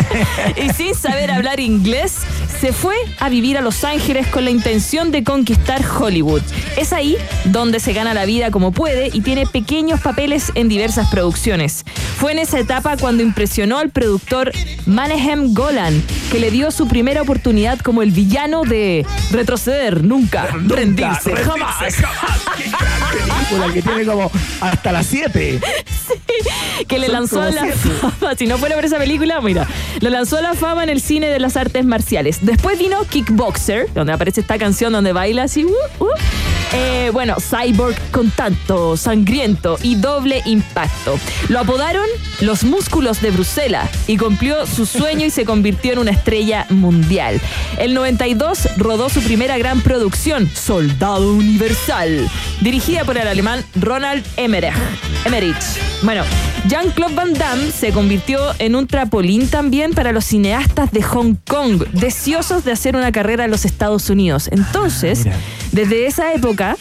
y sin saber hablar inglés, se fue a vivir a Los Ángeles con la intención de conquistar Hollywood. Es ahí donde se gana la vida como puede y tiene pequeños papeles en diversas producciones. Fue en esa etapa cuando impresionó al productor Manehem Golan, que le dio su primera oportunidad como el villano de Retroceder, nunca, rendirse, rendirse, jamás. película que tiene como hasta las 7. que le Son lanzó a la siete. fama, si no fuera por esa película, mira, lo lanzó a la fama en el cine de las artes marciales. Después vino Kickboxer, donde aparece esta canción donde baila así, uh, uh. Eh, bueno, Cyborg con tanto, sangriento y doble impacto. Lo apodaron los músculos de Bruselas y cumplió su sueño y se convirtió en una estrella mundial. El 92 rodó su primera gran producción, Soldado Universal, dirigida por el alemán Ronald Emmerich. Emmerich. Bueno, Jean-Claude Van Damme se convirtió en un trapolín también para los cineastas de Hong Kong, deseosos de hacer una carrera en los Estados Unidos. Entonces, desde esa época,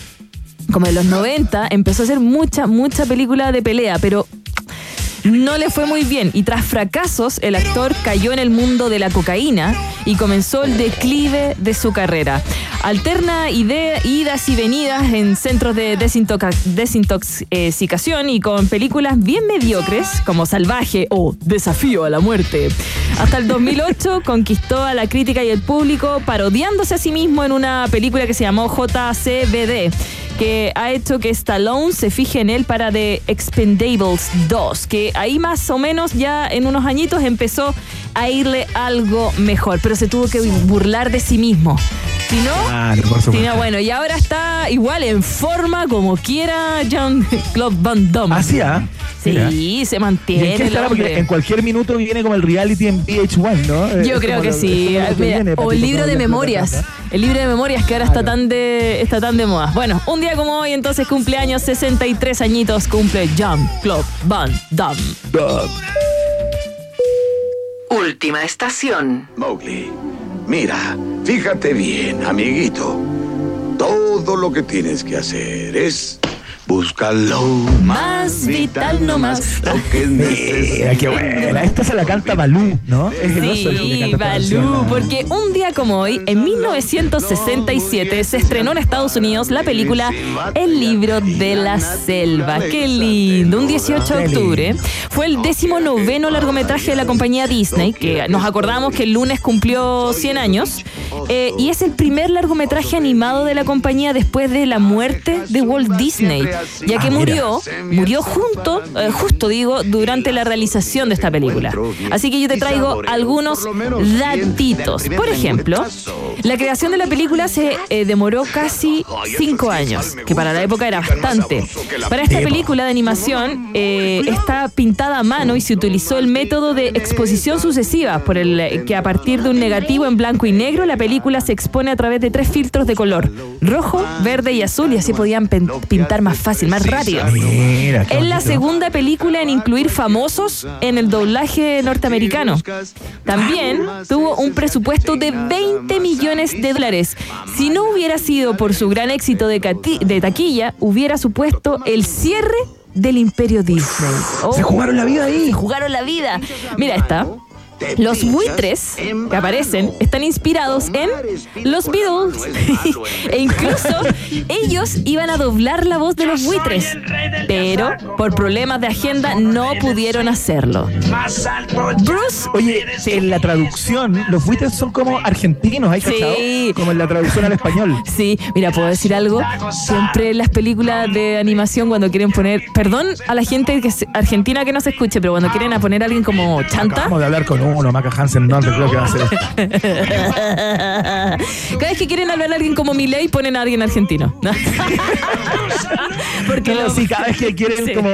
como en los 90, empezó a hacer mucha, mucha película de pelea, pero no le fue muy bien y tras fracasos el actor cayó en el mundo de la cocaína y comenzó el declive de su carrera. Alterna idas y venidas en centros de desintoxicación y con películas bien mediocres como Salvaje o Desafío a la Muerte. Hasta el 2008 conquistó a la crítica y el público parodiándose a sí mismo en una película que se llamó JCBD que ha hecho que Stallone se fije en él para The Expendables 2, que ahí más o menos ya en unos añitos empezó a irle algo mejor, pero se tuvo que burlar de sí mismo. Si no, Claro, por si supuesto. no, bueno, y ahora está igual en forma como quiera John Claude Van Damme. Así, ¿ah? Mira. Sí, se ¿Y mantiene en? Porque en cualquier minuto viene como el reality en VH1, ¿no? Eh, Yo es creo que lo- sí. que Mira, viene, o el libro de memorias. El libro de memorias que ahora está tan de está tan de moda. Bueno, un día como hoy, entonces cumpleaños, 63 añitos, cumple Jean Claude Van Damme. Última estación. Mowgli, mira, fíjate bien, amiguito. Todo lo que tienes que hacer es buscarlo Más vital no más. Lo que Mira, qué buena. Esta se la canta Balú, ¿no? Sí, Balú, porque un día como hoy, en 1967, se estrenó en Estados Unidos la película El libro de la selva. Qué lindo, un 18 de octubre. Fue el décimo noveno largometraje de la compañía Disney, que nos acordamos que el lunes cumplió 100 años, eh, y es el primer largometraje animado de la compañía después de la muerte de Walt Disney, ya que Ah, murió, murió junto, eh, justo digo, durante la realización de esta película. Así que yo te traigo algunos datitos. Por ejemplo, la creación de la película se eh, demoró casi cinco años, que para la época era bastante. Para esta película de animación eh, está pintada a mano y se utilizó el método de exposición sucesiva, por el eh, que a partir de un negativo en blanco y negro la película se expone a través de tres filtros de color, rojo, verde y azul, y así podían pintar más fácil, más rápido. Mira, qué Es la segunda película en incluir famosos en el doblaje norteamericano. También tuvo un presupuesto de 20 millones de dólares. Si no hubiera sido por su gran éxito de taquilla, hubiera supuesto el cierre del imperio Disney. Se jugaron la vida ahí. Se jugaron la vida. Mira esta. Los buitres que aparecen están inspirados en los Beatles. e incluso ellos iban a doblar la voz de los buitres. Pero por problemas de agenda no pudieron hacerlo. Bruce. Oye, en la traducción, los buitres son como argentinos, ¿hay cachado? Sí. Como en la traducción al español. Sí, mira, puedo decir algo. Siempre en las películas de animación, cuando quieren poner. Perdón a la gente que argentina que no se escuche, pero cuando quieren a poner a alguien como chanta. Acabamos de hablar con uno, Maca Hansen, no creo que va a ser. Cada vez que quieren hablar a alguien como Milei, ponen a alguien argentino. Porque No, lo- sí, cada vez que quieren Sí. como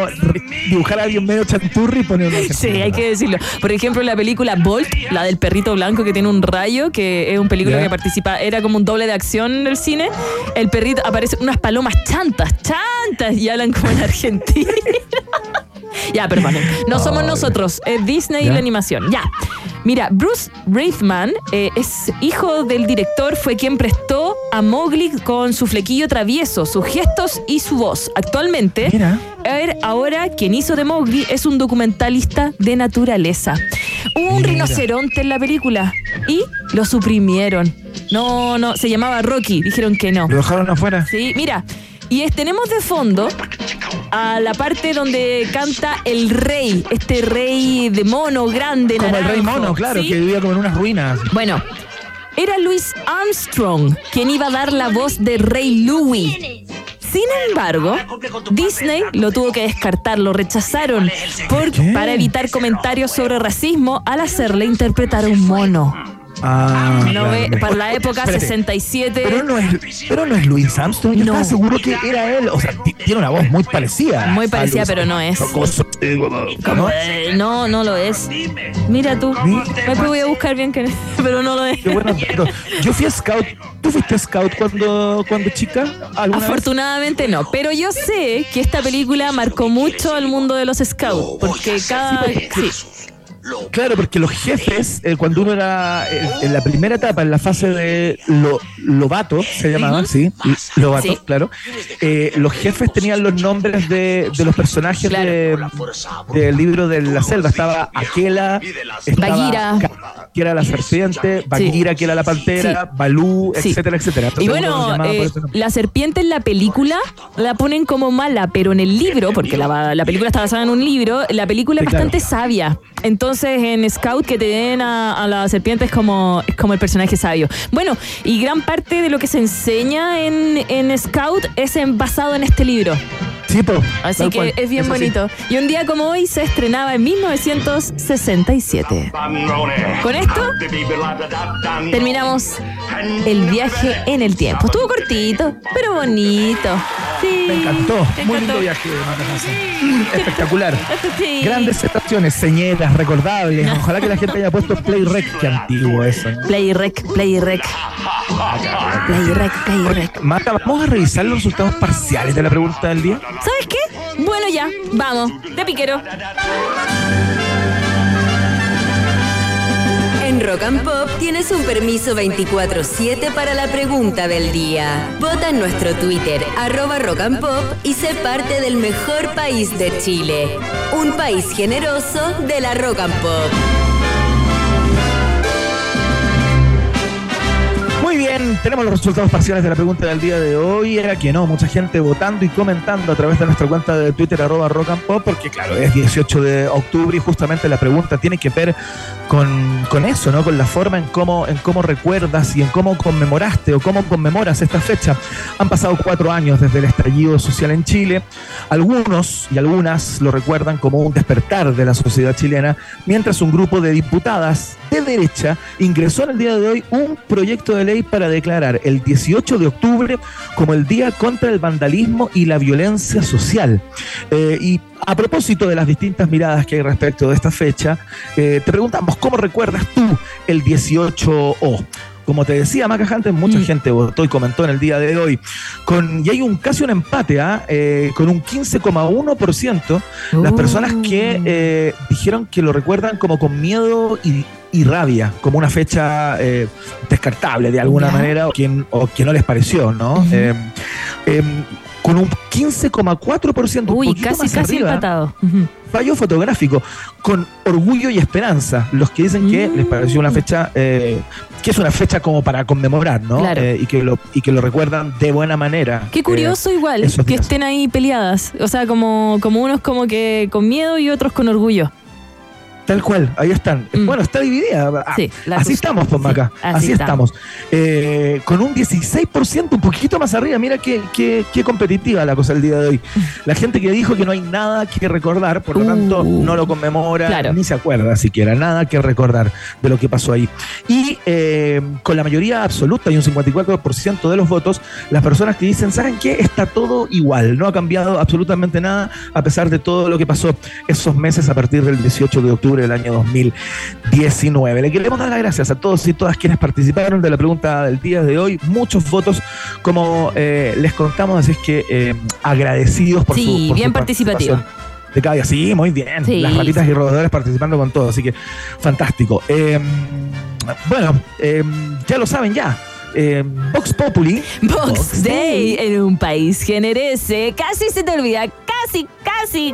dibujar a alguien medio chanturri, ponen un Sí, hay que decirlo. Por ejemplo, la película Bolt, la del perrito blanco que tiene un rayo, que es un película que participa, era como un doble de acción en el cine. El perrito aparece unas palomas chantas, chantas, y hablan como en Argentina. ya, perdón. No somos nosotros, Disney y Ya. la animación. Ya. Mira, Bruce Raithman eh, es hijo del director, fue quien prestó a Mowgli con su flequillo travieso, sus gestos y su voz. Actualmente, a ver, ahora quien hizo de Mowgli es un documentalista de naturaleza. Un Mira. rinoceronte en la película y lo suprimieron. No, no, se llamaba Rocky, dijeron que no. ¿Lo dejaron afuera? Sí, mira. Y es- tenemos de fondo a la parte donde canta el rey, este rey de mono grande, Como el rey mono, claro, ¿sí? que vivía como en unas ruinas. Bueno, era Louis Armstrong quien iba a dar la voz de Rey Louis. Sin embargo, Disney lo tuvo que descartar, lo rechazaron por, para evitar comentarios sobre racismo al hacerle interpretar a un mono. Ah, No claro. ve- para la época Espérate, 67. Pero no es, pero no es Louis Armstrong. Yo No. estaba seguro que era él. O sea, ti- tiene una voz muy parecida. Muy a parecida, pero no es. Armstrong. ¿Cómo? Eh, no, no lo es. Mira tú. Después voy a buscar bien que pero no lo es. Qué buenos datos. Yo fui a scout. ¿Tú fuiste scout cuando, cuando chica? ¿Alguna vez? Afortunadamente no, pero yo sé que esta película marcó mucho al mundo de los scouts, porque cada... sí. Claro, porque los jefes, eh, cuando uno era eh, en la primera etapa, en la fase de lo, lobato, se llamaba, sí, lobato, Sí. claro, eh, los jefes tenían los nombres de, de los personajes de- del libro de la selva. Estaba Aquela, estaba que era la serpiente, Bagheera, que era la pantera, Balú, Sí. etcétera, etcétera. Y Entonces bueno, eh, la serpiente en la película la ponen como mala, pero en el libro, porque la, la película está basada en un libro, la película es Sí, claro. bastante sabia. Entonces en Scout que te den a, a la serpiente es como, es como el personaje sabio. Bueno, y gran parte de lo que se enseña en, en Scout es en- basado en este libro. Sí, Así que cual, es bien eso sí. bonito. Y un día como hoy se estrenaba en 1967. Con esto terminamos el viaje en el tiempo. Estuvo cortito, pero bonito. Sí, Me encantó. me Muy encantó. lindo viaje, Hansen. Espectacular. Sí. Grandes estaciones, señelas, recordables. Ojalá que la gente haya puesto Play Rec. Qué antiguo eso. ¿no? Play rec, play rec. Play rec, play rec. Marta, vamos a revisar los resultados parciales de la pregunta del día. ¿Sabes qué? Bueno, ya, vamos, de piquero. En Rock and Pop tienes un permiso 24-7 para la pregunta del día. Vota en nuestro Twitter, arroba Rock and Pop, y sé parte del mejor país de Chile. Un país generoso de la Rock and Pop. Muy bien, tenemos los resultados parciales de la pregunta del día de hoy. Era que no, mucha gente votando y comentando a través de nuestra cuenta de Twitter, arroba rock and pop, porque claro, es 18 de octubre y justamente la pregunta tiene que ver con, con eso, ¿no? Con la forma en cómo, en cómo recuerdas y en cómo conmemoraste o cómo conmemoras esta fecha. Han pasado cuatro años desde el estallido social en Chile. Algunos y algunas lo recuerdan como un despertar de la sociedad chilena, mientras un grupo de diputadas derecha ingresó en el día de hoy un proyecto de ley para declarar el 18 de octubre como el Día contra el Vandalismo y la Violencia Social. Eh, y a propósito de las distintas miradas que hay respecto de esta fecha, eh, te preguntamos, ¿cómo recuerdas tú el 18O? Como te decía Maca Hunter, mucha gente votó y comentó en el día de hoy. Con, y hay un casi un empate, ¿ah? Eh, con un 15,1% las personas que eh, dijeron que lo recuerdan como con miedo y, y rabia, como una fecha eh, descartable de alguna manera o que, o que no les pareció, ¿no? Eh, eh, con un 15,4%. un Uy, poquito casi, más casi arriba, empatado. Fallo fotográfico, con orgullo y esperanza. Los que dicen que les pareció una fecha, eh, que es una fecha como para conmemorar, ¿no? Claro. Eh, y, que lo, y que lo recuerdan de buena manera. Qué curioso Eh, igual que días. estén ahí peleadas. O sea, como, como unos como que con miedo y otros con orgullo. Tal cual, ahí están. Bueno, está dividida. Ah, Mm. Sí, así estamos, pues, Maca. sí, así así, estamos. Eh, con un 16%, un poquito más arriba. Mira qué, qué, qué competitiva la cosa el día de hoy. La gente que dijo que no hay nada que recordar, por lo tanto, no lo conmemora, Uh. Claro. ni se acuerda siquiera. Nada que recordar de lo que pasó ahí. Y eh, con la mayoría absoluta y un 54% de los votos, las personas que dicen, ¿saben qué? Está todo igual. No ha cambiado absolutamente nada a pesar de todo lo que pasó esos meses a partir del 18 de octubre del año 2019. Le queremos dar las gracias a todos y todas quienes participaron de la pregunta del día de hoy. Muchos votos, como eh, les contamos, así es que eh, agradecidos por Sí, su por bien su participativo. De cada día, sí, muy bien. Sí. Las ratitas y roedores participando con todo, así que fantástico. Eh, bueno, eh, ya lo saben ya. Eh, Vox Populi. Box Day en un país generese. Casi se te olvida. Casi, casi,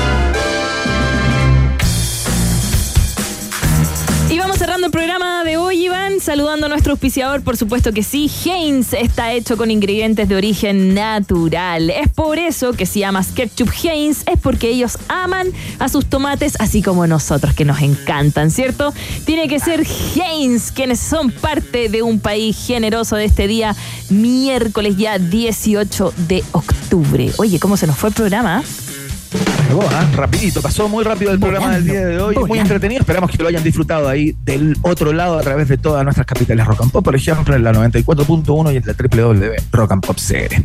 Cerrando el programa de hoy, Iván, saludando a nuestro auspiciador, por supuesto que sí. Heinz está hecho con ingredientes de origen natural. Es por eso que si amas ketchup Heinz, es porque ellos aman a sus tomates, así como nosotros, que nos encantan, ¿cierto? Tiene que ser Heinz, quienes son parte de un país generoso de este día, miércoles ya 18 de octubre. Oye, ¿cómo se nos fue el programa? Llegó, ¿ah? Rapidito, pasó muy rápido el programa del día de hoy, muy entretenido. Esperamos que lo hayan disfrutado ahí del otro lado a través de todas nuestras capitales Rock and Pop, por ejemplo, en la 94.1 y en la www.rockandpop.cr.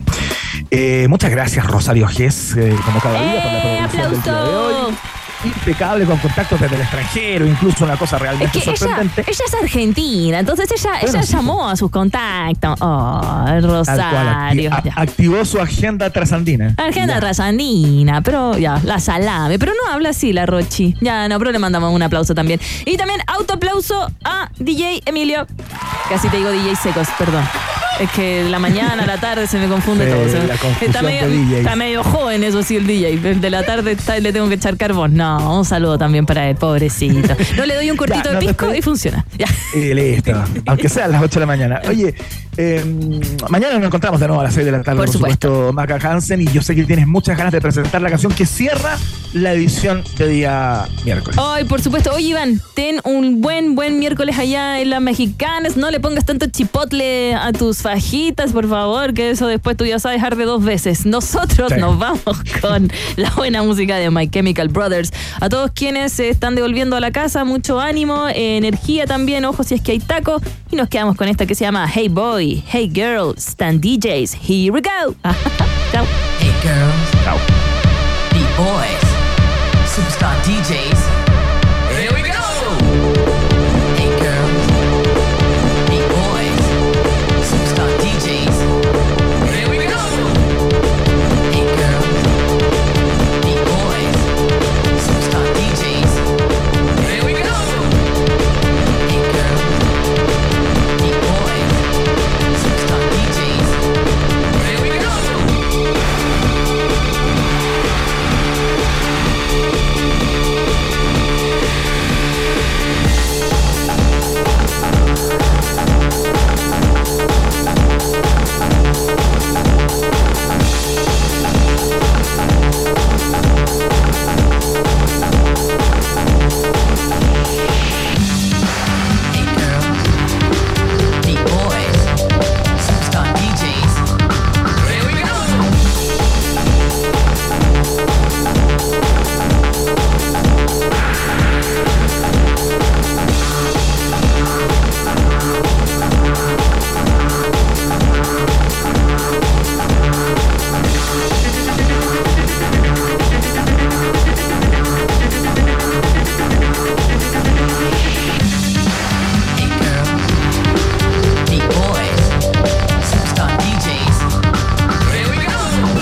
Eh, muchas gracias, Rosario Gess, eh, como cada día, por la producción del día de hoy. Impecable con contactos desde el extranjero, incluso una cosa Es realmente que ella, sorprendente. ella es argentina, entonces ella, Bueno, ella sí. llamó a sus contactos. Oh, cual, Rosario. acti- ya. a- activó su agenda trasandina. Argentina Rasandina, pero ya, la salame. Pero no habla así la Rochi. Ya, no, pero le mandamos un aplauso también. Y también autoaplauso a DJ Emilio. Casi te digo DJ Secos, perdón. Es que la mañana, la tarde se me confunde Sí, todo. está, medio, está medio joven, eso sí, el DJ. De la tarde está- le tengo que echar carbón. No, un saludo también para él, pobrecito. No le doy un cortito Ya, de no te pisco y funciona. Ya. Y listo. Aunque sea a las 8 de la mañana. Oye, eh, mañana nos encontramos de nuevo a las 6 de la tarde, Por por, supuesto, Maca Hansen. Y yo sé que tienes muchas ganas de presentar la canción que cierra la edición de día miércoles. Ay, por supuesto. Oye, Iván, ten un buen, buen miércoles allá en las mexicanas. No le pongas tanto chipotle a tus fajitas, por favor, que eso después tú ya sabes dejar de dos veces. Nosotros Sí. nos vamos con la buena música de My Chemical Brothers. A todos quienes se están devolviendo a la casa, mucho ánimo, energía también, ojo si es que hay taco. Y nos quedamos con esta que se llama Hey Boy, Hey Girl, Stand DJs, Here We Go. Hey Girls. Chao. Hey Boys, Superstar DJs.